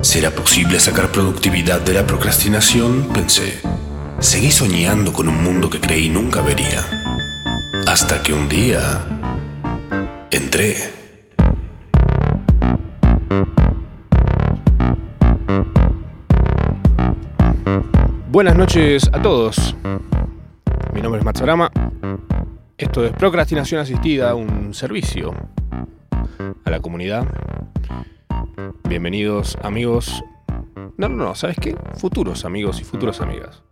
¿Será posible sacar productividad de la procrastinación? Pensé. Seguí soñando con un mundo que creí nunca vería. Hasta que un día entré. Buenas noches a todos. Mi nombre es Matsorama. Esto es Procrastinación Asistida, un servicio a la comunidad. Bienvenidos amigos. No, no, no, ¿sabes qué? Futuros amigos y futuras amigas.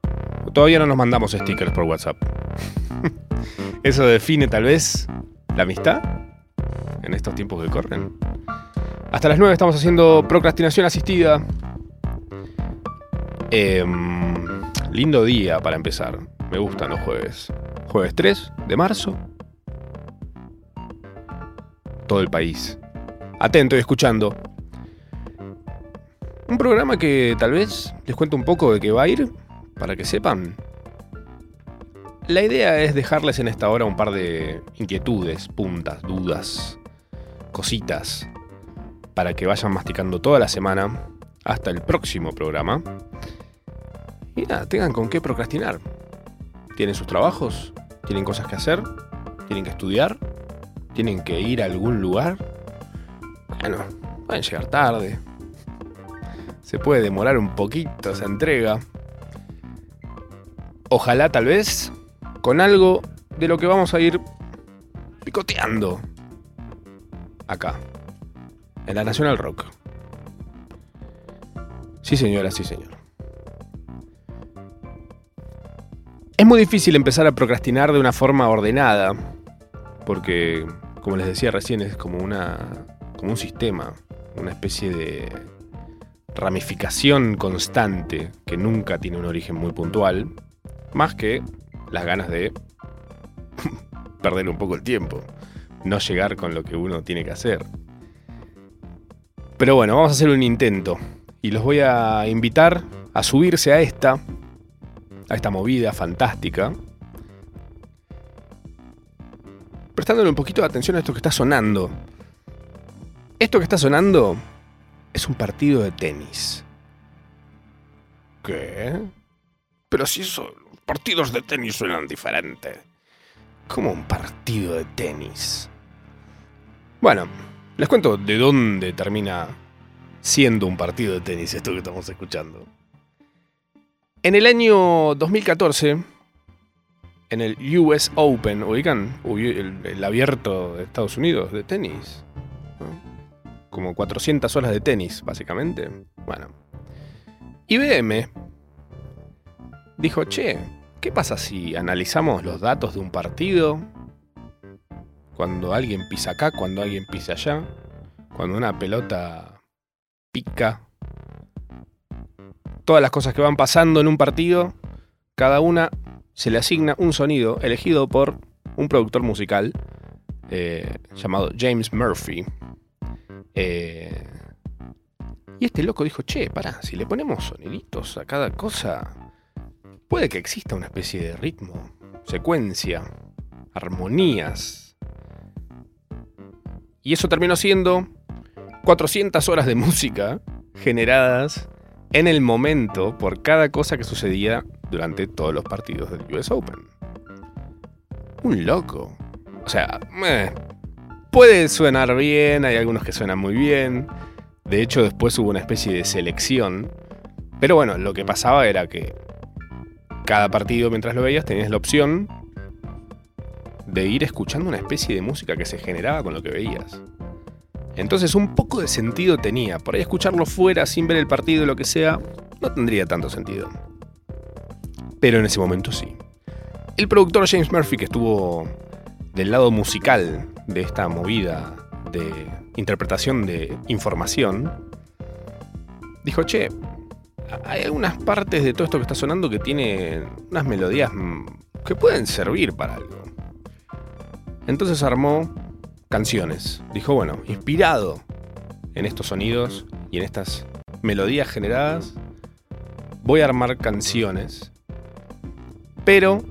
Todavía no nos mandamos stickers por WhatsApp. Eso define tal vez la amistad en estos tiempos que corren. Hasta las 9 estamos haciendo procrastinación asistida. Em, lindo día para empezar. Me gustan los jueves. Jueves 3 de marzo. Todo el país. Atento y escuchando. Un programa que tal vez les cuento un poco de qué va a ir, para que sepan. La idea es dejarles en esta hora un par de inquietudes, puntas, dudas, cositas, para que vayan masticando toda la semana hasta el próximo programa. Y nada, tengan con qué procrastinar. Tienen sus trabajos, tienen cosas que hacer, tienen que estudiar, tienen que ir a algún lugar. Bueno, pueden llegar tarde. Se puede demorar un poquito esa entrega. Ojalá tal vez con algo de lo que vamos a ir picoteando acá, en la National Rock. Sí señora, sí señor. Es muy difícil empezar a procrastinar de una forma ordenada, porque, como les decía recién, es como, una, como un sistema, una especie de ramificación constante que nunca tiene un origen muy puntual, más que las ganas de perder un poco el tiempo, no llegar con lo que uno tiene que hacer. Pero bueno, vamos a hacer un intento y los voy a invitar a subirse a esta, a esta movida fantástica, prestándole un poquito de atención a esto que está sonando. Esto que está sonando es un partido de tenis. ¿Qué? Pero si esos partidos de tenis suenan diferentes. ¿Cómo un partido de tenis? Bueno, les cuento de dónde termina siendo un partido de tenis esto que estamos escuchando. En el año 2014, en el US Open, ubican el, el abierto de Estados Unidos de tenis. Como 400 horas de tenis, básicamente. Bueno. IBM dijo, che, ¿qué pasa si analizamos los datos de un partido? Cuando alguien pisa acá, cuando alguien pisa allá. Cuando una pelota pica. Todas las cosas que van pasando en un partido, cada una se le asigna un sonido elegido por un productor musical eh, llamado James Murphy. Eh, y este loco dijo, che, pará, si le ponemos soniditos a cada cosa, puede que exista una especie de ritmo, secuencia, armonías. Y eso terminó siendo 400 horas de música generadas en el momento por cada cosa que sucedía durante todos los partidos del US Open. Un loco. O sea, eh, puede sonar bien, hay algunos que suenan muy bien. De hecho, después hubo una especie de selección. Pero bueno, lo que pasaba era que cada partido, mientras lo veías, tenías la opción de ir escuchando una especie de música que se generaba con lo que veías. Entonces un poco de sentido tenía. Por ahí escucharlo fuera sin ver el partido lo que sea, no tendría tanto sentido. Pero en ese momento sí. El productor James Murphy, que estuvo del lado musical de esta movida de interpretación de información, dijo, che, hay algunas partes de todo esto que está sonando que tienen unas melodías mm, que pueden servir para algo. Entonces armó canciones. Dijo, bueno, inspirado en estos sonidos y en estas melodías generadas, voy a armar canciones, pero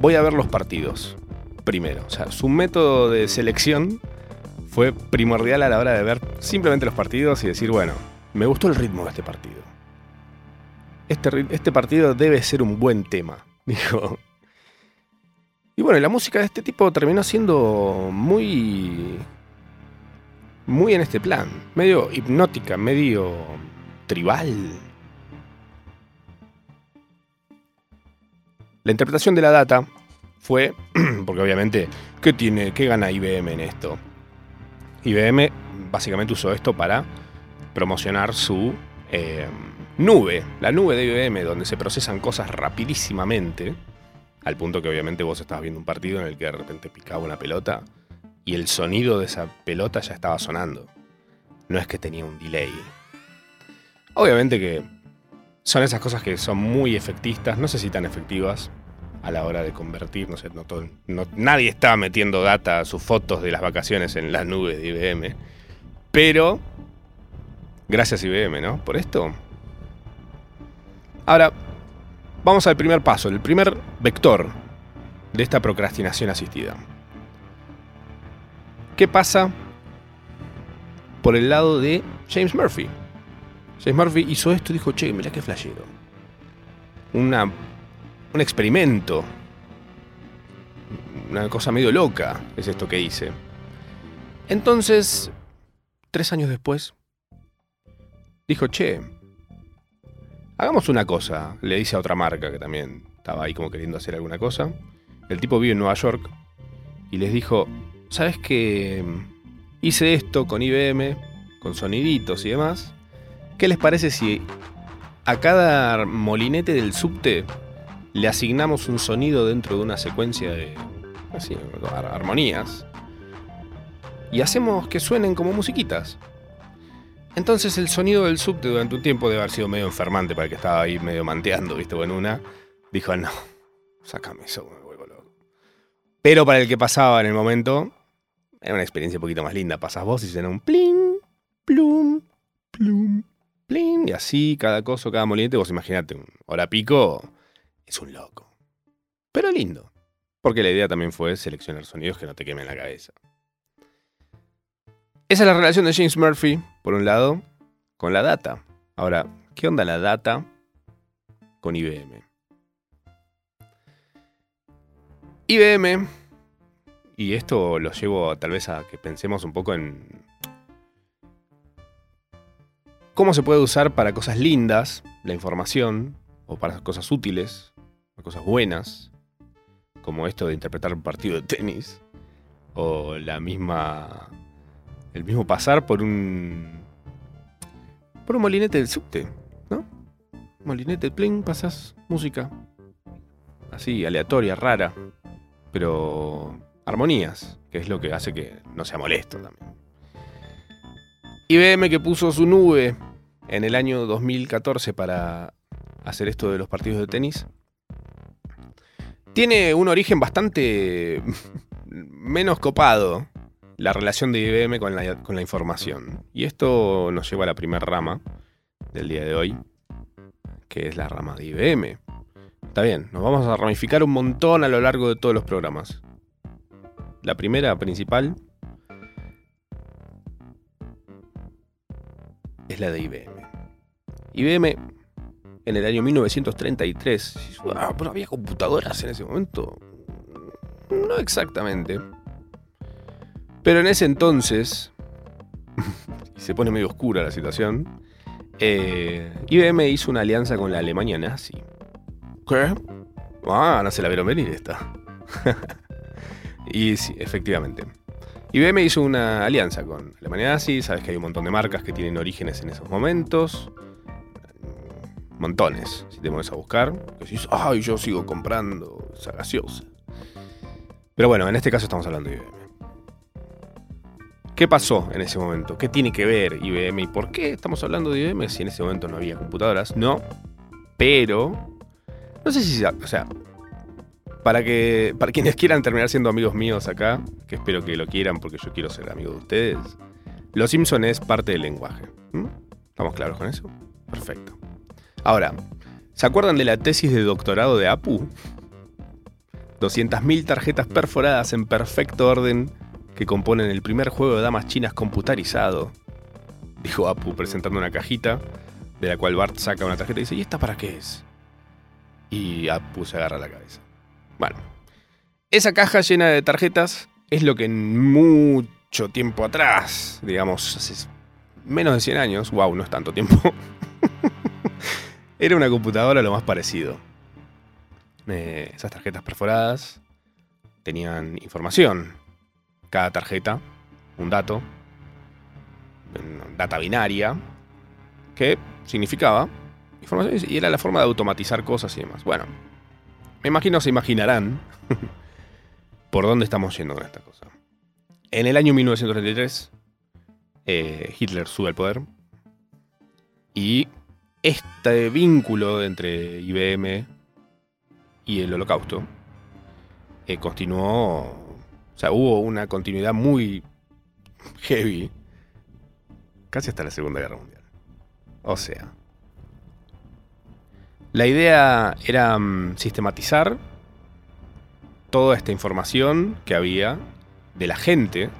voy a ver los partidos primero. O sea, su método de selección fue primordial a la hora de ver simplemente los partidos y decir, bueno, me gustó el ritmo de este partido. Este, este partido debe ser un buen tema, dijo. Y bueno, la música de este tipo terminó siendo muy. muy en este plan. Medio hipnótica, medio tribal. La interpretación de la data fue, porque obviamente, ¿qué tiene, qué gana IBM en esto? IBM básicamente usó esto para promocionar su eh, nube, la nube de IBM, donde se procesan cosas rapidísimamente, al punto que obviamente vos estabas viendo un partido en el que de repente picaba una pelota y el sonido de esa pelota ya estaba sonando. No es que tenía un delay. Obviamente que son esas cosas que son muy efectistas, no sé si tan efectivas a la hora de convertir, no sé, no, nadie estaba metiendo data, sus fotos de las vacaciones en las nubes de IBM, pero gracias IBM, ¿no? Por esto. Ahora, vamos al primer paso, el primer vector de esta procrastinación asistida. ¿Qué pasa por el lado de James Murphy? James Murphy hizo esto y dijo, che, mirá qué flashero. Una, un experimento. Una cosa medio loca es esto que hice. Entonces, tres años después, dijo, che, hagamos una cosa. Le dice a otra marca que también estaba ahí como queriendo hacer alguna cosa. El tipo vive en Nueva York y les dijo, ¿sabes que hice esto con IBM, con soniditos y demás? ¿Qué les parece si a cada molinete del subte le asignamos un sonido dentro de una secuencia de así, armonías y hacemos que suenen como musiquitas? Entonces el sonido del subte durante un tiempo debe haber sido medio enfermante para el que estaba ahí medio manteando, ¿viste? Bueno, una dijo, no, sácame eso, me vuelvo loco. Pero para el que pasaba en el momento, era una experiencia un poquito más linda. Pasas vos y suena un plin, plum, plum, y así, cada cosa, cada molinete, vos imaginate, un hora pico, es un loco. Pero lindo. Porque la idea también fue seleccionar sonidos que no te quemen la cabeza. Esa es la relación de James Murphy, por un lado, con la data. Ahora, ¿qué onda la data con IBM? IBM, y esto lo llevo tal vez a que pensemos un poco en cómo se puede usar para cosas lindas la información, o para cosas útiles, cosas buenas, como esto de interpretar un partido de tenis, o la misma. el mismo pasar por un. por un molinete del subte, ¿no? Molinete, pling, pasas música. Así, aleatoria, rara, pero armonías, que es lo que hace que no sea molesto también. IBM que puso su nube en el año 2014 para hacer esto de los partidos de tenis, tiene un origen bastante menos copado la relación de IBM con la, información. Y esto nos lleva a la primera rama del día de hoy, que es la rama de IBM. Está bien, nos vamos a ramificar un montón a lo largo de todos los programas. La primera principal es la de IBM. IBM en el año 1933. Ah, pero había computadoras en ese momento. No exactamente. Pero en ese entonces, se pone medio oscura la situación, eh, IBM hizo una alianza con la Alemania nazi. ¿Qué? Ah, no se la vieron venir esta. y sí, efectivamente. IBM hizo una alianza con Alemania nazi, sabes que hay un montón de marcas que tienen orígenes en esos momentos montones. Si te pones a buscar, decís, ay, yo sigo comprando esa gaseosa. Pero bueno, en este caso estamos hablando de IBM. ¿Qué pasó en ese momento? ¿Qué tiene que ver IBM y por qué estamos hablando de IBM si en ese momento no había computadoras? No, pero no sé si, o sea, para que para quienes quieran terminar siendo amigos míos acá, que espero que lo quieran porque yo quiero ser amigo de ustedes, Los Simpson es parte del lenguaje. ¿Estamos claros con eso? Perfecto. Ahora, ¿se acuerdan de la tesis de doctorado de Apu? 200.000 tarjetas perforadas en perfecto orden que componen el primer juego de damas chinas computarizado. Dijo Apu presentando una cajita, de la cual Bart saca una tarjeta y dice, ¿y esta para qué es? Y Apu se agarra la cabeza. Bueno, esa caja llena de tarjetas es lo que en mucho tiempo atrás, digamos, hace menos de 100 años, wow, no es tanto tiempo, era una computadora lo más parecido. Eh, esas tarjetas perforadas tenían información. Cada tarjeta, un dato, data binaria, que significaba información y era la forma de automatizar cosas y demás. Bueno, me imagino se imaginarán por dónde estamos yendo con esta cosa. En el año 1933, eh, Hitler sube al poder y este vínculo entre IBM y el holocausto eh, continuó, o sea, hubo una continuidad muy heavy, casi hasta la Segunda Guerra Mundial. O sea, la idea era mm, sistematizar toda esta información que había de la gente.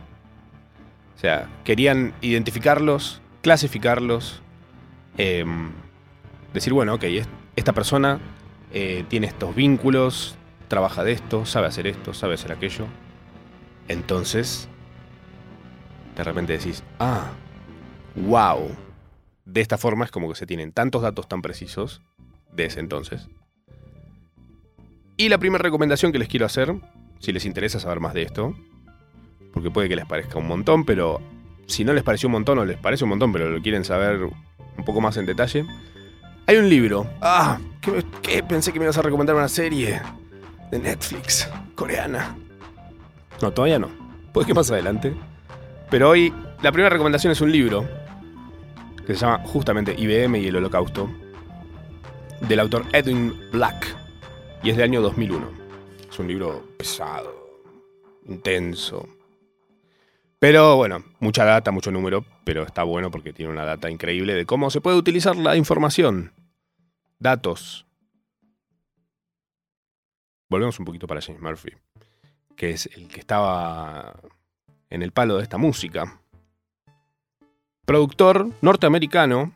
O sea, querían identificarlos, clasificarlos, em, decir, bueno, ok, esta persona eh, tiene estos vínculos, trabaja de esto, sabe hacer esto, sabe hacer aquello. Entonces, de repente decís, ah, wow. De esta forma es como que se tienen tantos datos tan precisos de ese entonces. Y la primera recomendación que les quiero hacer, si les interesa saber más de esto, porque puede que les parezca un montón, pero si no les pareció un montón o les parece un montón, pero lo quieren saber un poco más en detalle, hay un libro. Ah, ¿qué, Pensé que me ibas a recomendar una serie de Netflix, coreana. No, todavía no. Puede que más adelante. Pero hoy la primera recomendación es un libro que se llama justamente IBM y el Holocausto del autor Edwin Black y es del año 2001. Es un libro pesado, intenso. Pero bueno, mucha data, mucho número, pero está bueno porque tiene una data increíble de cómo se puede utilizar la información. Datos. Volvemos un poquito para James Murphy, que es el que estaba en el palo de esta música. Productor norteamericano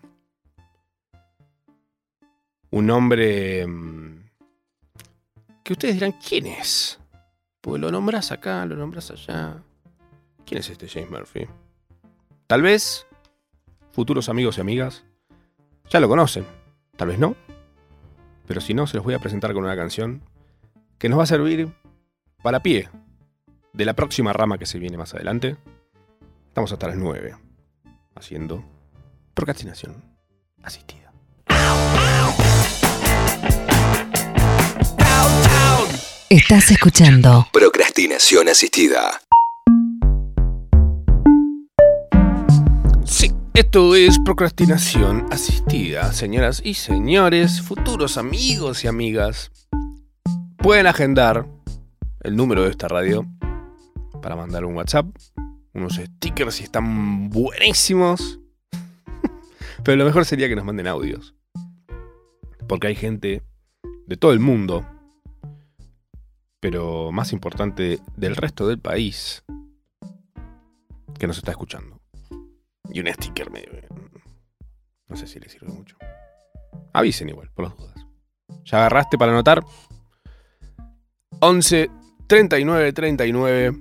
un hombre mm, que ustedes dirán, ¿quién es? Pues lo nombras acá, lo nombras allá. ¿Quién es este James Murphy? Tal vez futuros amigos y amigas ya lo conocen, tal vez no. Pero si no, se los voy a presentar con una canción que nos va a servir para pie de la próxima rama que se viene más adelante. Estamos hasta las 9 haciendo procrastinación asistida. Estás escuchando Procrastinación asistida. Esto es procrastinación asistida, señoras y señores, futuros amigos y amigas. Pueden agendar el número de esta radio para mandar un WhatsApp, unos stickers si están buenísimos. Pero lo mejor sería que nos manden audios. Porque hay gente de todo el mundo pero más importante, del resto del país que nos está escuchando. Y un sticker medio... No sé si le sirve mucho. Avisen igual, por las dudas. ¿Ya agarraste para anotar? 11 39 39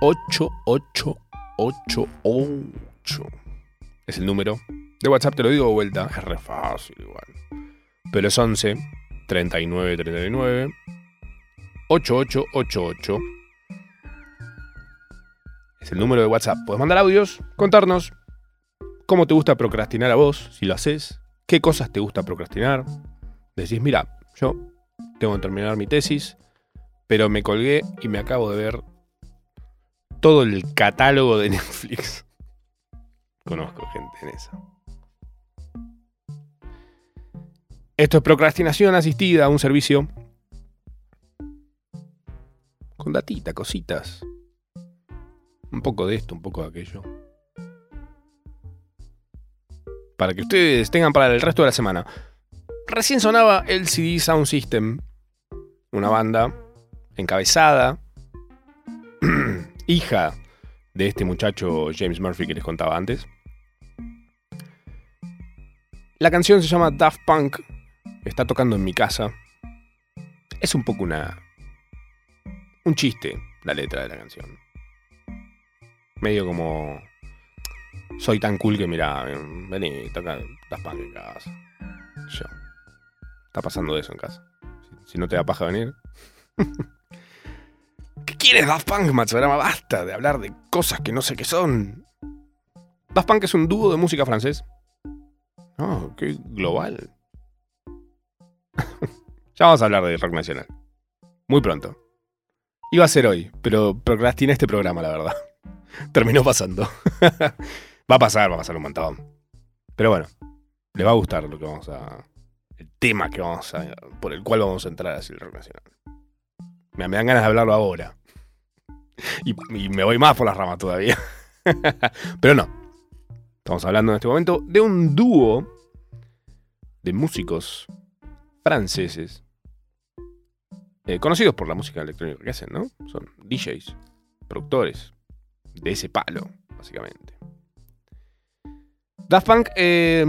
8888. Es el número. De WhatsApp te lo digo de vuelta. Es re fácil igual. Pero es 11 39 39 8888. Es el número de WhatsApp. Puedes mandar audios, contarnos cómo te gusta procrastinar a vos, si lo haces, qué cosas te gusta procrastinar. Decís, mira, yo tengo que terminar mi tesis, pero me colgué y me acabo de ver todo el catálogo de Netflix. Conozco gente en eso. Esto es procrastinación asistida, un servicio con datita, cositas. Un poco de esto, un poco de aquello. Para que ustedes tengan para el resto de la semana. Recién sonaba el CD Sound System, una banda encabezada, hija de este muchacho James Murphy que les contaba antes. La canción se llama Daft Punk, está tocando en mi casa. Es un poco una... un chiste la letra de la canción. Medio como... Soy tan cool que mira, vení, toca en casa. Yo. Está pasando eso en casa. Si, no te da paja venir. ¿Qué quieres, Daft Punk, Matsugrama? Basta de hablar de cosas que no sé qué son. Daft Punk es un dúo de música francés. Oh, qué global. ya vamos a hablar de rock nacional. Muy pronto. Iba a ser hoy, pero procrastiné este programa, la verdad. Terminó pasando. Va a pasar, va a pasar un montón. Pero bueno, les va a gustar lo que vamos a. El tema que vamos a. por el cual vamos a entrar así el rock nacional. Me, me dan ganas de hablarlo ahora. Y, y me voy más por las ramas todavía. Pero no. Estamos hablando en este momento de un dúo de músicos franceses. eh, conocidos por la música electrónica que hacen, ¿no? Son DJs, productores de ese palo, básicamente. Daft Punk, eh,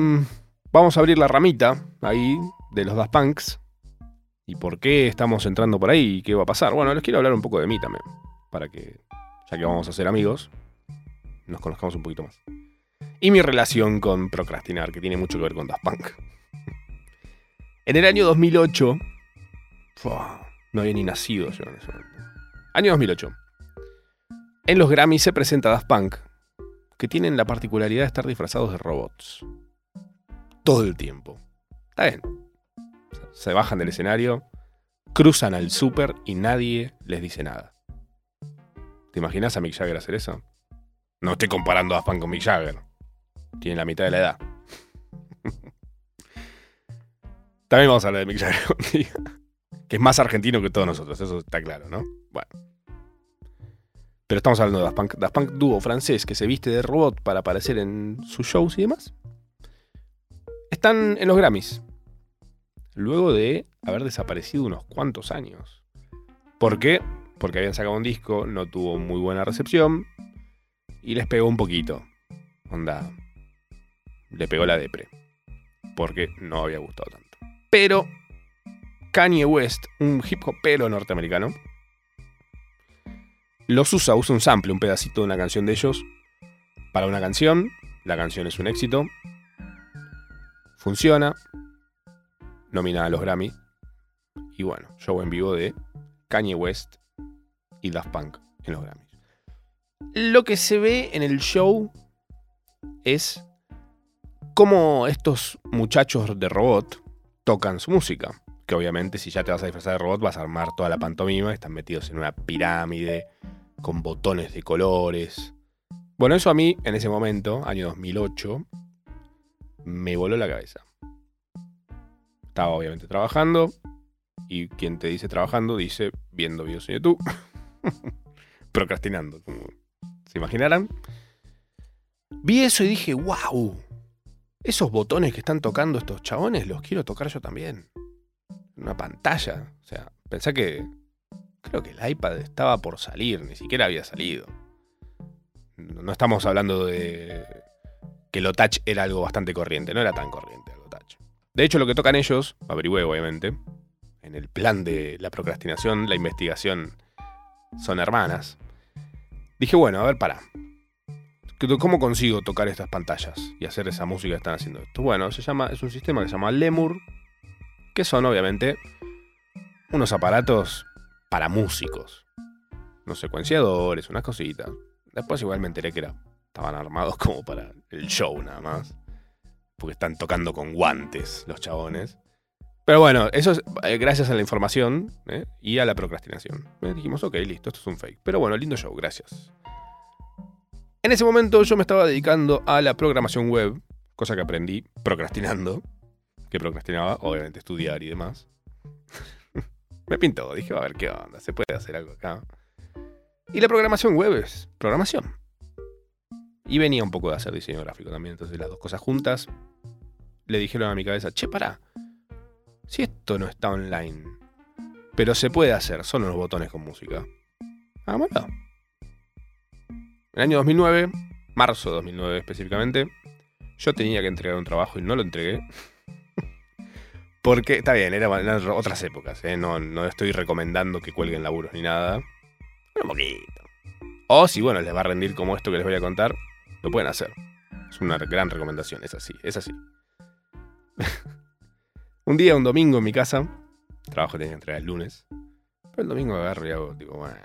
vamos a abrir la ramita ahí de los Daft Punks. ¿Y por qué estamos entrando por ahí? ¿Y qué va a pasar? Bueno, les quiero hablar un poco de mí también. Para que, ya que vamos a ser amigos, nos conozcamos un poquito más. Y mi relación con procrastinar, que tiene mucho que ver con Daft Punk. En el año 2008, fua, no había ni nacido yo en ese. Año 2008. En los Grammys se presenta Daft Punk, que tienen la particularidad de estar disfrazados de robots. Todo el tiempo. Está bien. Se bajan del escenario, cruzan al súper y nadie les dice nada. ¿Te imaginas a Mick Jagger hacer eso? No estoy comparando a Punk con Mick Jagger. Tiene la mitad de la edad. También vamos a hablar de Mick Jagger. Que es más argentino que todos nosotros, eso está claro, ¿no? Bueno. Pero estamos hablando de Daft Punk. Daft Punk dúo francés que se viste de robot para aparecer en sus shows y demás. Están en los Grammys. Luego de haber desaparecido unos cuantos años. ¿Por qué? Porque habían sacado un disco, no tuvo muy buena recepción. Y les pegó un poquito. Onda. Le pegó la depre. Porque no había gustado tanto. Pero Kanye West, un hip hopero norteamericano, los usa, usa un sample, un pedacito de una canción de ellos, para una canción. La canción es un éxito. Funciona. Nominada a los Grammy. Y bueno, show en vivo de Kanye West y Daft Punk en los Grammys. Lo que se ve en el show es cómo estos muchachos de robot tocan su música. Que obviamente si ya te vas a disfrazar de robot vas a armar toda la pantomima. Están metidos en una pirámide con botones de colores. Bueno, eso a mí en ese momento, año 2008, me voló la cabeza. Estaba obviamente trabajando. Y quien te dice trabajando dice viendo videos en YouTube. Procrastinando, como se imaginarán. Vi eso y dije, wow. Esos botones que están tocando estos chabones los quiero tocar yo también. Una pantalla. O sea, pensé que. Creo que el iPad estaba por salir, ni siquiera había salido. No estamos hablando de que lo touch era algo bastante corriente, no era tan corriente lo touch. De hecho, lo que tocan ellos, averigüé obviamente, en el plan de la procrastinación, la investigación, son hermanas. Dije, bueno, a ver, para. ¿Cómo consigo tocar estas pantallas y hacer esa música que están haciendo esto? Bueno, se llama, es un sistema que se llama Lemur, que son obviamente unos aparatos para músicos. Unos secuenciadores, unas cositas. Después igual me enteré que era, estaban armados como para el show nada más. Porque están tocando con guantes los chabones. Pero bueno, eso es eh, gracias a la información ¿eh? y a la procrastinación. Eh, dijimos, ok, listo, esto es un fake. Pero bueno, lindo show, gracias. En ese momento yo me estaba dedicando a la programación web, cosa que aprendí procrastinando, que procrastinaba, obviamente, estudiar y demás. me pintó, dije, a ver qué onda, se puede hacer algo acá. Y la programación web es programación. Y venía un poco de hacer diseño gráfico también, entonces las dos cosas juntas le dijeron a mi cabeza, che, pará, si esto no está online, pero se puede hacer, son unos botones con música. Hagámoslo. En el año 2009, marzo de 2009 específicamente, yo tenía que entregar un trabajo y no lo entregué. Porque, está bien, eran otras épocas, ¿eh? no, no estoy recomendando que cuelguen laburos ni nada. Un poquito. O si, bueno, les va a rendir como esto que les voy a contar, lo pueden hacer. Es una gran recomendación, es así, es así. un día, un domingo en mi casa, trabajo tenía que entregar el lunes, pero el domingo agarro y hago, digo, bueno,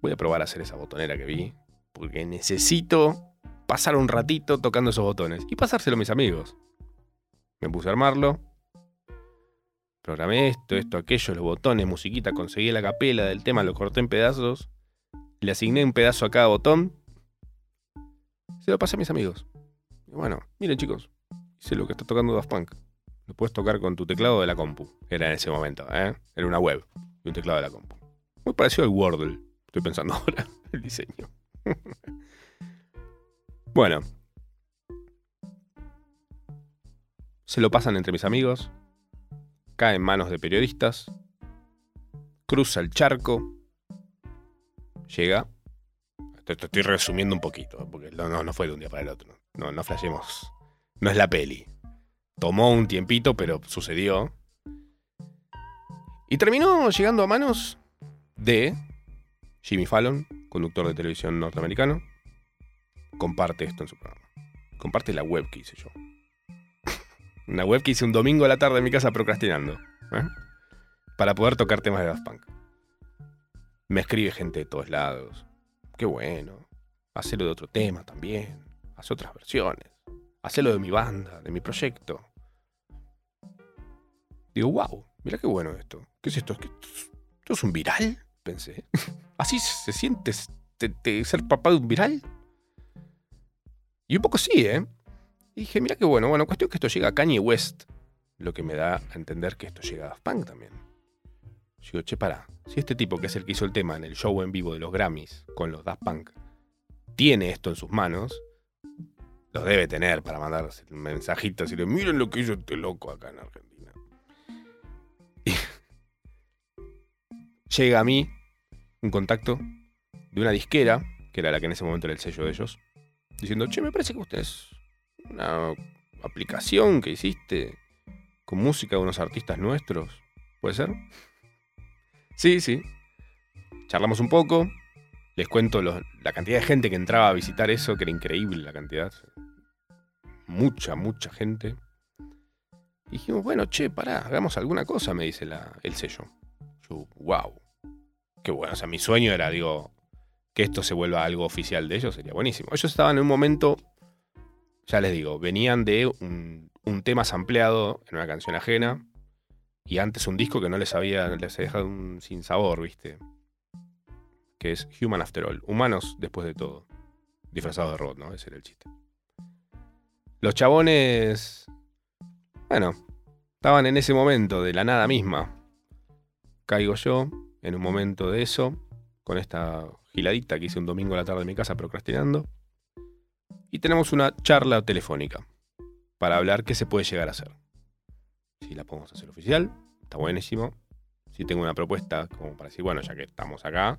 voy a probar a hacer esa botonera que vi, porque necesito pasar un ratito tocando esos botones y pasárselo a mis amigos. Me puse a armarlo, programé esto, esto, aquello, los botones, musiquita, conseguí la capela del tema, lo corté en pedazos, le asigné un pedazo a cada botón se lo pasé a mis amigos. Bueno, miren chicos, hice lo que está tocando Daft Punk. Lo puedes tocar con tu teclado de la compu. Era en ese momento, ¿eh? Era una web y un teclado de la compu. Muy parecido al Wordle. Estoy pensando ahora, el diseño. bueno. Se lo pasan entre mis amigos. Cae en manos de periodistas. Cruza el charco. Llega estoy resumiendo un poquito, porque no, no, fue de un día para el otro. No, no flashemos. No es la peli. Tomó un tiempito, pero sucedió. Y terminó llegando a manos de Jimmy Fallon, conductor de televisión norteamericano. Comparte esto en su programa. Comparte la web que hice yo. Una web que hice un domingo a la tarde en mi casa procrastinando. ¿eh? Para poder tocar temas de Daft Punk. Me escribe gente de todos lados. Qué bueno. Hacerlo de otro tema también. Hacer otras versiones. Hacerlo de mi banda, de mi proyecto. Digo, wow, mira qué bueno esto. ¿Qué es esto? ¿Esto es un viral? Pensé. ¿Así se siente ser papá de un viral? Y un poco sí, ¿eh? Y dije, mira qué bueno. Bueno, cuestión que esto llega a Kanye West. Lo que me da a entender que esto llega a Daft Punk también. Digo, che, para. Si este tipo, que es el que hizo el tema en el show en vivo de los Grammys con los Daft Punk, tiene esto en sus manos, los debe tener para mandar mensajitos y le miren lo que hizo este loco acá en Argentina. Y llega a mí un contacto de una disquera, que era la que en ese momento era el sello de ellos, diciendo, che, me parece que usted es una aplicación que hiciste con música de unos artistas nuestros. ¿Puede ser? Sí, sí. Charlamos un poco. Les cuento la cantidad de gente que entraba a visitar eso, que era increíble la cantidad. Mucha, mucha gente. Y dijimos, bueno, che, pará, hagamos alguna cosa, me dice el sello. Yo, wow. Qué bueno. O sea, mi sueño era, digo, que esto se vuelva algo oficial de ellos, sería buenísimo. Ellos estaban en un momento, ya les digo, venían de un, tema sampleado en una canción ajena y antes un disco que no les había, les había dejado un sin sabor, ¿viste? Que es Human After All. Humanos después de todo. Disfrazado de robot, ¿no? Ese era el chiste. Los chabones. Bueno, estaban en ese momento de la nada misma. Caigo yo en un momento de eso, con esta giladita que hice un domingo a la tarde en mi casa procrastinando. Y tenemos una charla telefónica para hablar qué se puede llegar a hacer si la podemos hacer oficial, está buenísimo. Si tengo una propuesta como para decir, bueno, ya que estamos acá,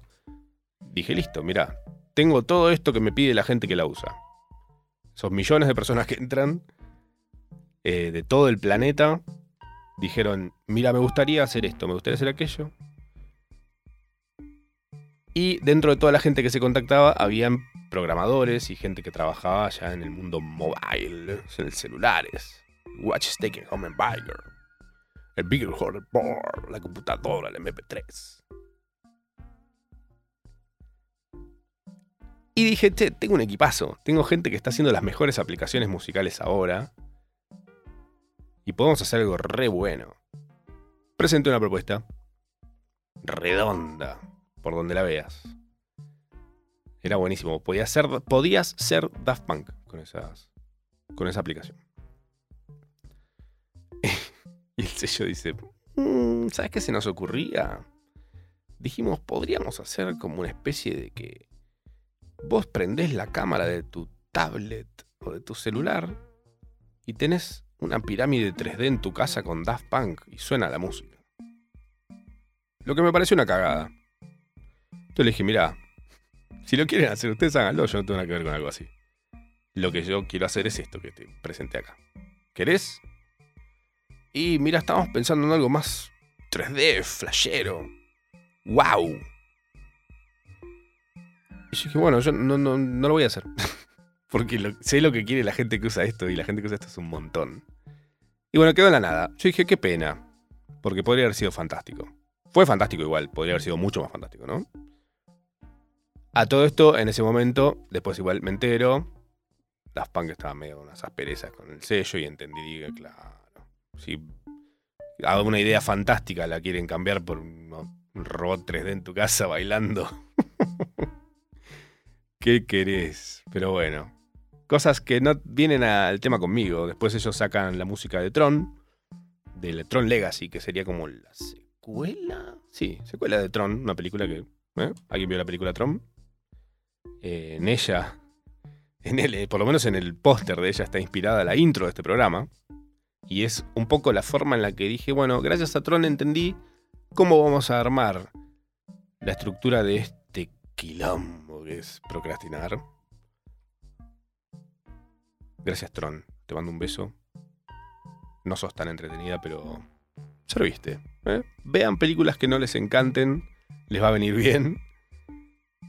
dije, listo, mira, tengo todo esto que me pide la gente que la usa. Esos millones de personas que entran eh, de todo el planeta dijeron, mira, me gustaría hacer esto, me gustaría hacer aquello. Y dentro de toda la gente que se contactaba, habían programadores y gente que trabajaba ya en el mundo mobile, en celulares. Watch taking home and buyer el bigger board, la computadora, el MP3. Y dije, che, tengo un equipazo, tengo gente que está haciendo las mejores aplicaciones musicales ahora. Y podemos hacer algo re bueno. Presenté una propuesta redonda, por donde la veas. Era buenísimo. Podías ser, podías ser Daft Punk con, esas, con esa aplicación. y el sello dice, "Mm, ¿sabes qué se nos ocurría? Dijimos, podríamos hacer como una especie de que vos prendés la cámara de tu tablet o de tu celular y tenés una pirámide 3D en tu casa con Daft Punk y suena la música. Lo que me pareció una cagada. Entonces le dije, mira, si lo quieren hacer ustedes, háganlo, yo no tengo nada que ver con algo así. Lo que yo quiero hacer es esto que te presenté acá. ¿Querés? Y mira, estábamos pensando en algo más 3D, flashero. ¡Wow! Y yo dije, bueno, yo no, no, no lo voy a hacer. Porque lo- sé lo que quiere la gente que usa esto y la gente que usa esto es un montón. Y bueno, quedó en la nada. Yo dije, qué pena. Porque podría haber sido fantástico. Fue fantástico igual, podría haber sido mucho más fantástico, ¿no? A todo esto, en ese momento, después igual me entero, Daft Punk estaba medio con unas asperezas con el sello y entendí que, claro, si hago una idea fantástica la quieren cambiar por un robot 3D en tu casa bailando. ¿Qué querés? Pero bueno, cosas que no vienen al tema conmigo. Después ellos sacan la música de Tron, del Tron Legacy, que sería como la secuela. Sí, secuela de Tron, una película que. ¿eh? ¿Alguien vio la película Tron? Eh, en ella, en el, eh, por lo menos en el póster de ella está inspirada la intro de este programa. Y es un poco la forma en la que dije, bueno, gracias a Tron entendí cómo vamos a armar la estructura de este quilombo que es procrastinar. Gracias, Tron. Te mando un beso. No sos tan entretenida, pero serviste. ¿eh? Vean películas que no les encanten, les va a venir bien.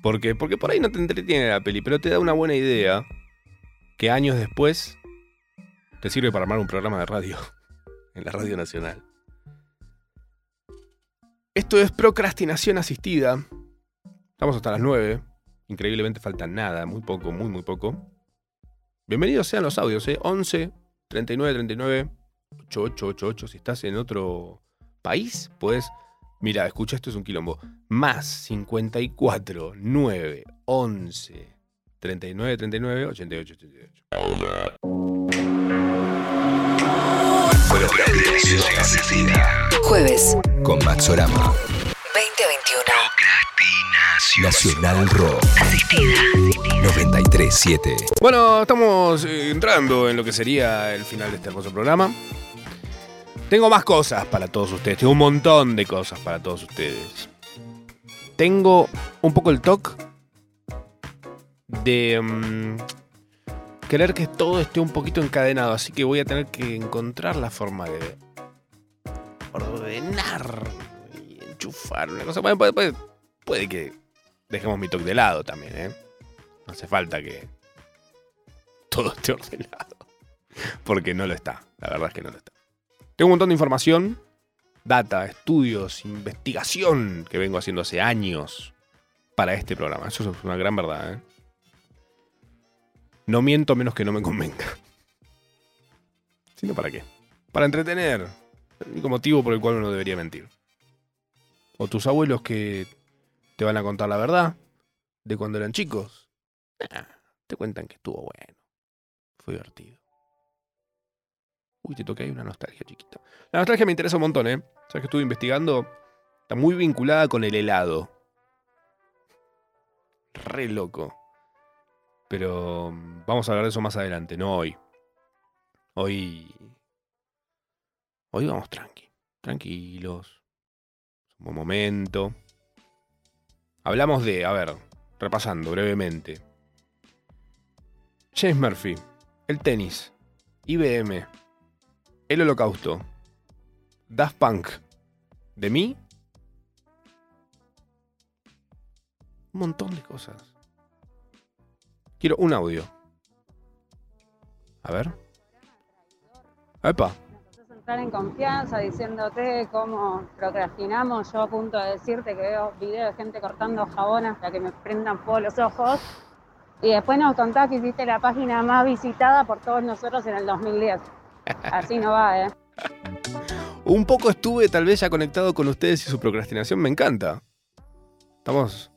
Porque, porque por ahí no te entretiene la peli, pero te da una buena idea que años después te sirve para armar un programa de radio en la Radio Nacional. Esto es procrastinación asistida. Estamos hasta las 9. Increíblemente falta nada, muy poco, muy, muy poco. Bienvenidos sean los audios, ¿eh? 11 39 39 8888. Si estás en otro país, pues. Mira, escucha, esto es un quilombo. Más 54 9 11 39 39 88 88. Jueves, Con Maxorama. 2021. Nacional Rock Asistida. 937. Bueno, estamos eh, entrando en lo que sería el final de este hermoso programa. Tengo más cosas para todos ustedes, tengo un montón de cosas para todos ustedes. Tengo un poco el toque de mm, querer que todo esté un poquito encadenado, así que voy a tener que encontrar la forma de ordenar y enchufar una cosa. Puede- puede que dejemos mi toque de lado también, ¿eh? No hace falta que todo esté ordenado. Porque no lo está. La verdad es que no lo está. Tengo un montón de información, data, estudios, investigación que vengo haciendo hace años para este programa. Eso es una gran verdad. ¿eh? No miento menos que no me convenga. Sino para qué. Para entretener. El único motivo por el cual uno debería mentir. O tus abuelos que te van a contar la verdad de cuando eran chicos. Nah, te cuentan que estuvo bueno. Fue divertido. Uy, te toqué ahí una nostalgia chiquita. La nostalgia me interesa un montón, ¿eh? Sabes que estuve investigando. Está muy vinculada con el helado. Re loco. Pero mm, vamos a hablar de eso más adelante, no hoy. Hoy. Hoy vamos tranqui. Tranquilos. Es un buen momento. Hablamos de, a ver, repasando brevemente. James Murphy, el tenis, IBM, el holocausto, Daft Punk, de mí, un montón de cosas. Quiero un audio. A ver. Epa. Entonces entrar en confianza diciéndote cómo procrastinamos. Yo a punto de decirte que veo videos de gente cortando jabonas para que me prendan fuego los ojos. Y después nos contás que hiciste la página más visitada por todos nosotros en el 2010. Así no va, ¿eh? Un poco estuve tal vez ya conectado con ustedes y su procrastinación me encanta. Estamos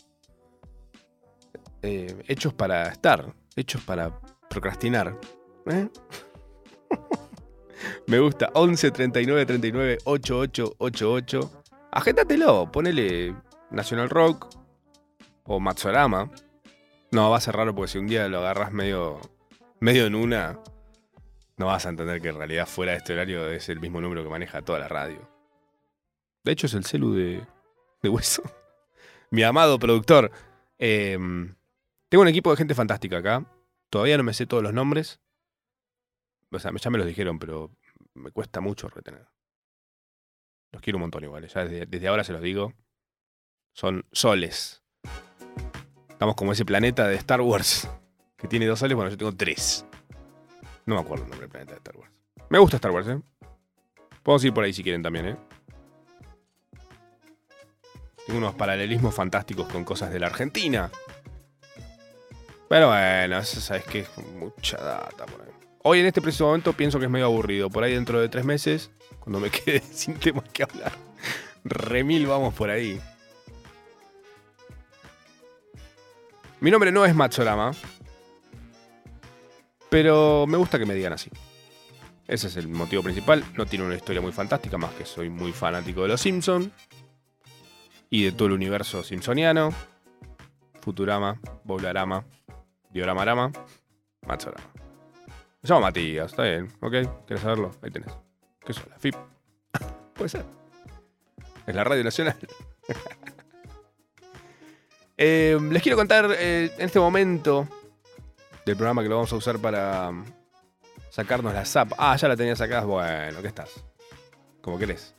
eh, hechos para estar, hechos para procrastinar. ¿eh? Me gusta. 11 39 39 88 88. Agéndatelo. Ponele National Rock o Matsorama. No, va a ser raro porque si un día lo agarras medio, medio en una, no vas a entender que en realidad fuera de este horario es el mismo número que maneja toda la radio. De hecho, es el celu de, de Hueso. Mi amado productor. Eh, tengo un equipo de gente fantástica acá. Todavía no me sé todos los nombres. O sea, ya me los dijeron, pero me cuesta mucho retener. Los quiero un montón igual. Ya desde, desde ahora se los digo. Son soles. Estamos como ese planeta de Star Wars. Que tiene dos soles. Bueno, yo tengo tres. No me acuerdo el nombre del planeta de Star Wars. Me gusta Star Wars, ¿eh? Podemos ir por ahí si quieren también, ¿eh? Tengo unos paralelismos fantásticos con cosas de la Argentina. Pero bueno, sabes que es mucha data por ahí. Hoy en este preciso momento pienso que es medio aburrido. Por ahí dentro de tres meses, cuando me quede sin temas que hablar, remil vamos por ahí. Mi nombre no es Matsorama, pero me gusta que me digan así. Ese es el motivo principal. No tiene una historia muy fantástica, más que soy muy fanático de los Simpsons y de todo el universo simpsoniano. Futurama, Boblarama, Dioramarama, Matsorama. Me llamo Matías, está bien, ¿ok? ¿Quieres saberlo? Ahí tenés. ¿Qué son? ¿La FIP? Puede ser. Es la Radio Nacional. Eh, les quiero contar eh, en este momento del programa que lo vamos a usar para um, sacarnos la zap. Ah, ya la tenía sacada. Bueno, ¿qué estás? Como querés.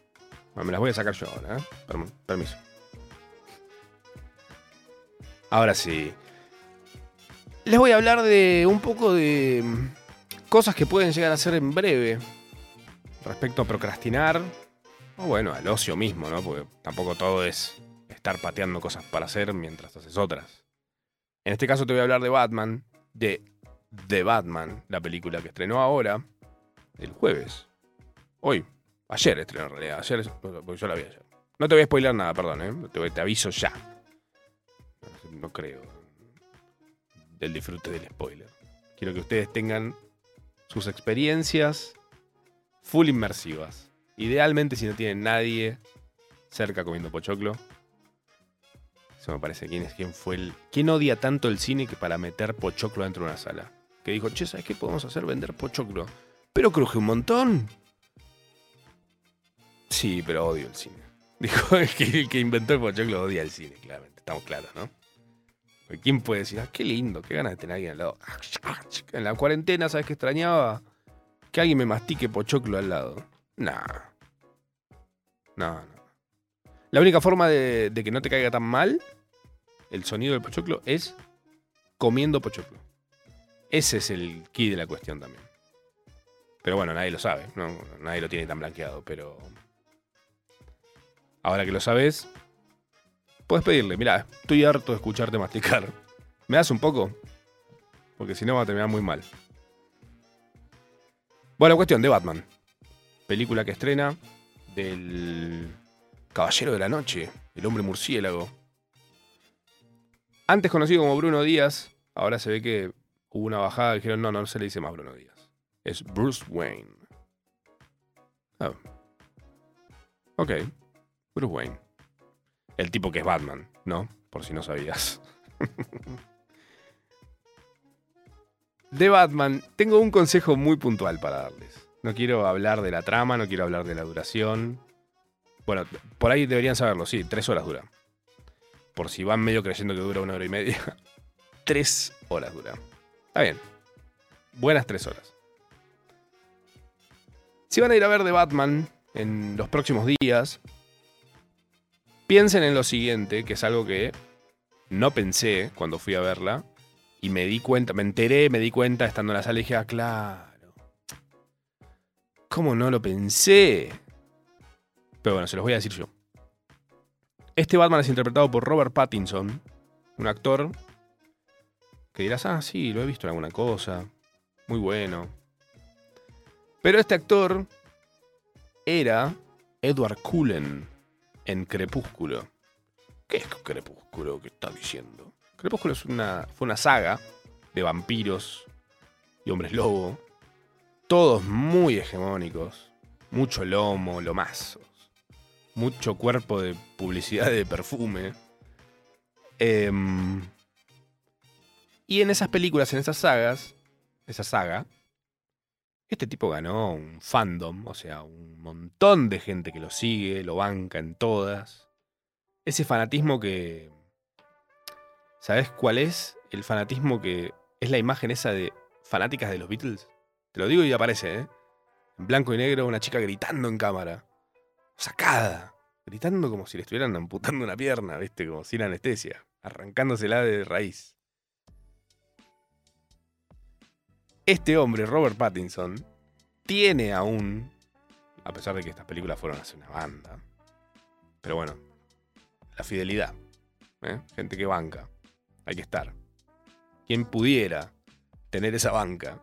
Bueno, me las voy a sacar yo ahora, ¿eh? Perm- permiso. Ahora sí. Les voy a hablar de un poco de mm, cosas que pueden llegar a ser en breve respecto a procrastinar. O bueno, al ocio mismo, ¿no? Porque tampoco todo es estar pateando cosas para hacer mientras haces otras. En este caso te voy a hablar de Batman, de The Batman, la película que estrenó ahora, el jueves. Hoy. Ayer estrenó en realidad. Ayer, porque yo la vi ayer. No te voy a spoiler nada, perdón, ¿eh? Te, te aviso ya. No creo. Del disfrute del spoiler. Quiero que ustedes tengan sus experiencias full inmersivas. Idealmente si no tienen nadie cerca comiendo pochoclo. Me parece. ¿Quién, es, quién fue el. ¿Quién odia tanto el cine que para meter pochoclo dentro de una sala? Que dijo, che, ¿sabes qué podemos hacer? Vender pochoclo. Pero cruje un montón. Sí, pero odio el cine. Dijo el que, el que inventó el pochoclo odia el cine, claramente. Estamos claros, ¿no? ¿Quién puede decir, ah, qué lindo, qué ganas de tener a alguien al lado? En la cuarentena, ¿sabes qué extrañaba? Que alguien me mastique pochoclo al lado. Nah. No, no. La única forma de que no te caiga tan mal el sonido del pochoclo es comiendo pochoclo. Ese es el key de la cuestión también. Pero bueno, nadie lo sabe, ¿no? nadie lo tiene tan blanqueado, pero... Ahora que lo sabes, puedes pedirle, mira, estoy harto de escucharte masticar. ¿Me das un poco? Porque si no va a terminar muy mal. Bueno, cuestión de Batman. Película que estrena del Caballero de la Noche, el hombre murciélago. Antes conocido como Bruno Díaz, ahora se ve que hubo una bajada y dijeron, no, no, no se le dice más Bruno Díaz. Es Bruce Wayne. Ah. Ok, Bruce Wayne. El tipo que es Batman, ¿no? Por si no sabías. de Batman, tengo un consejo muy puntual para darles. No quiero hablar de la trama, no quiero hablar de la duración. Bueno, por ahí deberían saberlo, sí, tres horas dura. Por si van medio creyendo que dura una hora y media. tres horas dura. Está bien. Buenas tres horas. Si van a ir a ver de Batman en los próximos días, piensen en lo siguiente, que es algo que no pensé cuando fui a verla. Y me di cuenta, me enteré, me di cuenta estando en la sala y dije, ah, claro. ¿Cómo no lo pensé? Pero bueno, se los voy a decir yo. Este Batman es interpretado por Robert Pattinson, un actor que dirás, ah, sí, lo he visto en alguna cosa, muy bueno. Pero este actor era Edward Cullen en Crepúsculo. ¿Qué es Crepúsculo que está diciendo? Crepúsculo es una, fue una saga de vampiros y hombres lobo. Todos muy hegemónicos. Mucho lomo, lomazos. Mucho cuerpo de publicidad de perfume. Em, y en esas películas, en esas sagas, esa saga, este tipo ganó un fandom, o sea, un montón de gente que lo sigue, lo banca en todas. Ese fanatismo que... ¿Sabes cuál es? El fanatismo que es la imagen esa de fanáticas de los Beatles. Te lo digo y aparece, ¿eh? En blanco y negro, una chica gritando en cámara. Sacada. Gritando como si le estuvieran amputando una pierna, ¿viste? Como sin anestesia. Arrancándosela de raíz. Este hombre, Robert Pattinson, tiene aún, a pesar de que estas películas fueron hace una banda, pero bueno, la fidelidad. ¿eh? Gente que banca. Hay que estar. Quien pudiera tener esa banca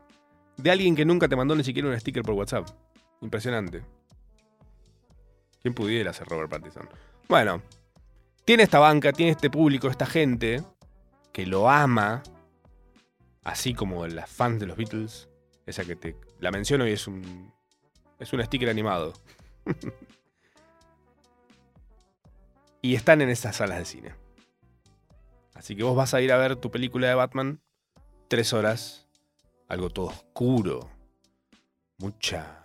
de alguien que nunca te mandó ni siquiera un sticker por WhatsApp. Impresionante. ¿Quién pudiera ser Robert Pattinson? Bueno, tiene esta banca, tiene este público, esta gente que lo ama, así como las fans de los Beatles, esa que te la menciono y es un es un sticker animado. y están en esas salas de cine. Así que vos vas a ir a ver tu película de Batman tres horas, algo todo oscuro, mucha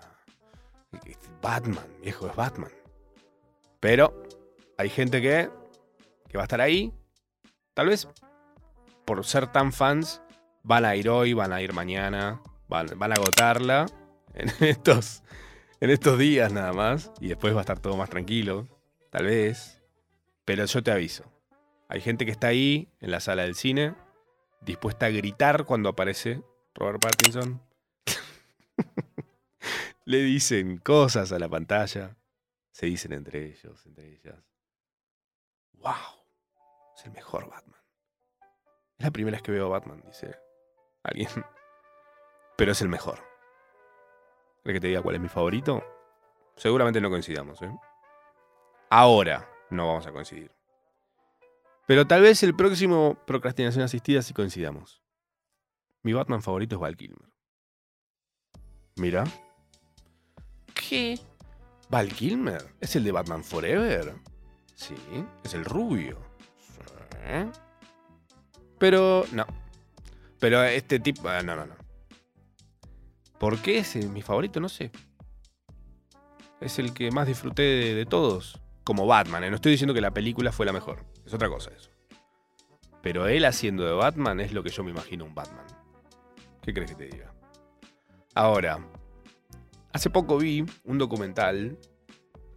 Batman, viejo es Batman. Pero hay gente que que va a estar ahí, tal vez por ser tan fans van a ir hoy, van a ir mañana, van, van a agotarla en estos, en estos días nada más. Y después va a estar todo más tranquilo, tal vez. Pero yo te aviso. Hay gente que está ahí, en la sala del cine, dispuesta a gritar cuando aparece Robert Pattinson. Le dicen cosas a la pantalla. Se dicen entre ellos, entre ellas. ¡Wow! Es el mejor Batman. Es la primera vez que veo Batman, dice alguien. Pero es el mejor. ¿Crees que te diga cuál es mi favorito? Seguramente no coincidamos, ¿eh? Ahora no vamos a coincidir. Pero tal vez el próximo Procrastinación Asistida sí coincidamos. Mi Batman favorito es Val Kilmer. Mira. ¿Qué? ¿Val Kilmer? ¿Es el de Batman Forever? Sí, es el rubio. Pero no. Pero este tipo... ah, No, no, no. ¿Por qué es mi favorito? No sé. Es el que más disfruté de, de todos. Como Batman, ¿eh? no estoy diciendo que la película fue la mejor. Es otra cosa eso. Pero él haciendo de Batman es lo que yo me imagino un Batman. ¿Qué crees que te diga? Ahora, hace poco vi un documental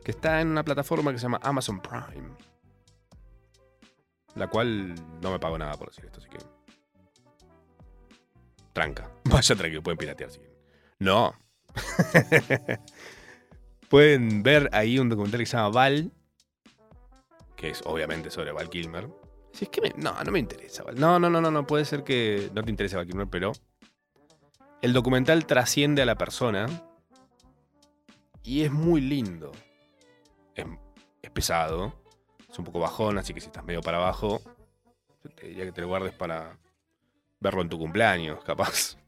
que está en una plataforma que se llama Amazon Prime. La cual no me pago nada por decir esto, así que. Tranca. Vaya tranquilo, pueden piratear si quieren. No. pueden ver ahí un documental que se llama Val. Que es obviamente sobre Val Kilmer. Si es que no, no me interesa. Val. No, no, no, no, no. Puede ser que no te interese Val Kilmer, pero. El documental trasciende a la persona. Y es muy lindo. Es, es pesado. Es un poco bajón, así que si estás medio para abajo, yo te diría que te lo guardes para verlo en tu cumpleaños, capaz.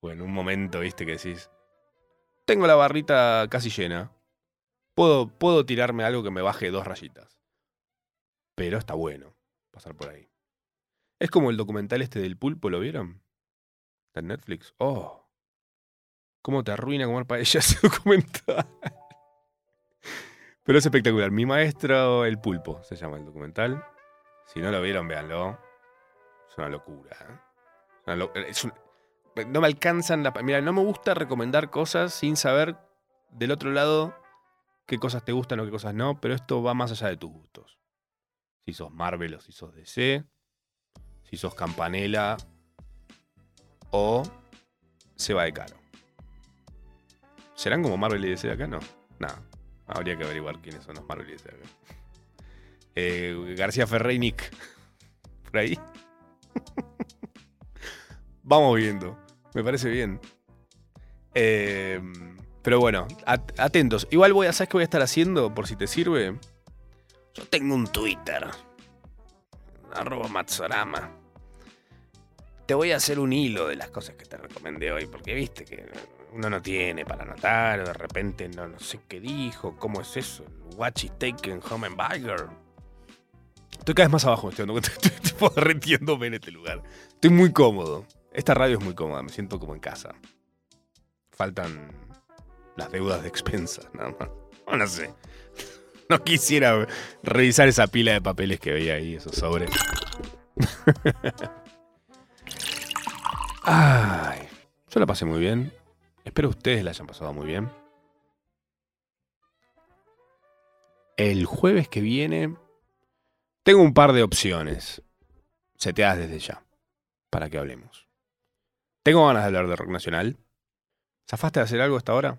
O en un momento, viste, que decís, tengo la barrita casi llena. Puedo, puedo tirarme algo que me baje dos rayitas. Pero está bueno pasar por ahí. Es como el documental este del pulpo, ¿lo vieron? En Netflix. Oh. ¿Cómo te arruina comer paella ese documental? Pero es espectacular. Mi maestro, el pulpo, se llama el documental. Si no lo vieron, véanlo. Es una locura. ¿eh? No me alcanzan la... Mira, no me gusta recomendar cosas sin saber del otro lado qué cosas te gustan o qué cosas no, pero esto va más allá de tus gustos. Si sos Marvel o si sos DC, si sos Campanella o se va de caro. ¿Serán como Marvel y DC acá? No. Nada. Habría que averiguar quiénes son los Marvel y DC acá. Eh, García Ferrey y Nick. Por ahí. Vamos viendo. Me parece bien. Eh, pero bueno, at- atentos. Igual voy a, ¿sabes qué voy a estar haciendo? Por si te sirve. Yo tengo un Twitter. arroba Matsorama. Te voy a hacer un hilo de las cosas que te recomendé hoy, porque viste que uno no tiene para anotar, o de repente no, no sé qué dijo, cómo es eso, Watch is taken home and Burger. Estoy cada vez más abajo, estoy, estoy, estoy derritiéndome en este lugar. Estoy muy cómodo. Esta radio es muy cómoda, me siento como en casa. Faltan las deudas de expensas, nada más. No, no sé. No quisiera revisar esa pila de papeles que veía ahí, esos sobres. Ay, yo la pasé muy bien. Espero ustedes la hayan pasado muy bien. El jueves que viene tengo un par de opciones seteadas desde ya para que hablemos. Tengo ganas de hablar de rock nacional. ¿Zafaste de hacer algo hasta ahora?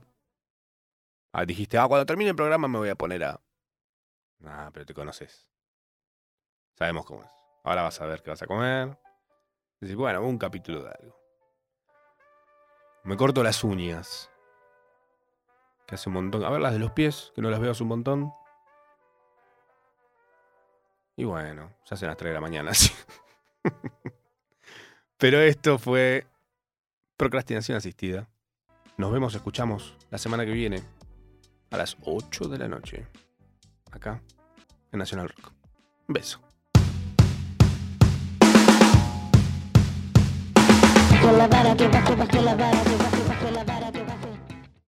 Ah, dijiste, ah, cuando termine el programa me voy a poner a. Ah, pero te conoces. Sabemos cómo es. Ahora vas a ver qué vas a comer. Decís, bueno, un capítulo de algo. Me corto las uñas. Que hace un montón. A ver las de los pies, que no las veo hace un montón. Y bueno, se hacen las 3 de la mañana, sí. Pero esto fue procrastinación asistida. Nos vemos, escuchamos la semana que viene a las 8 de la noche. Acá, en Nacional Rock. Un beso. La vara que bajo, bajo la vara que bajo, bajo la vara.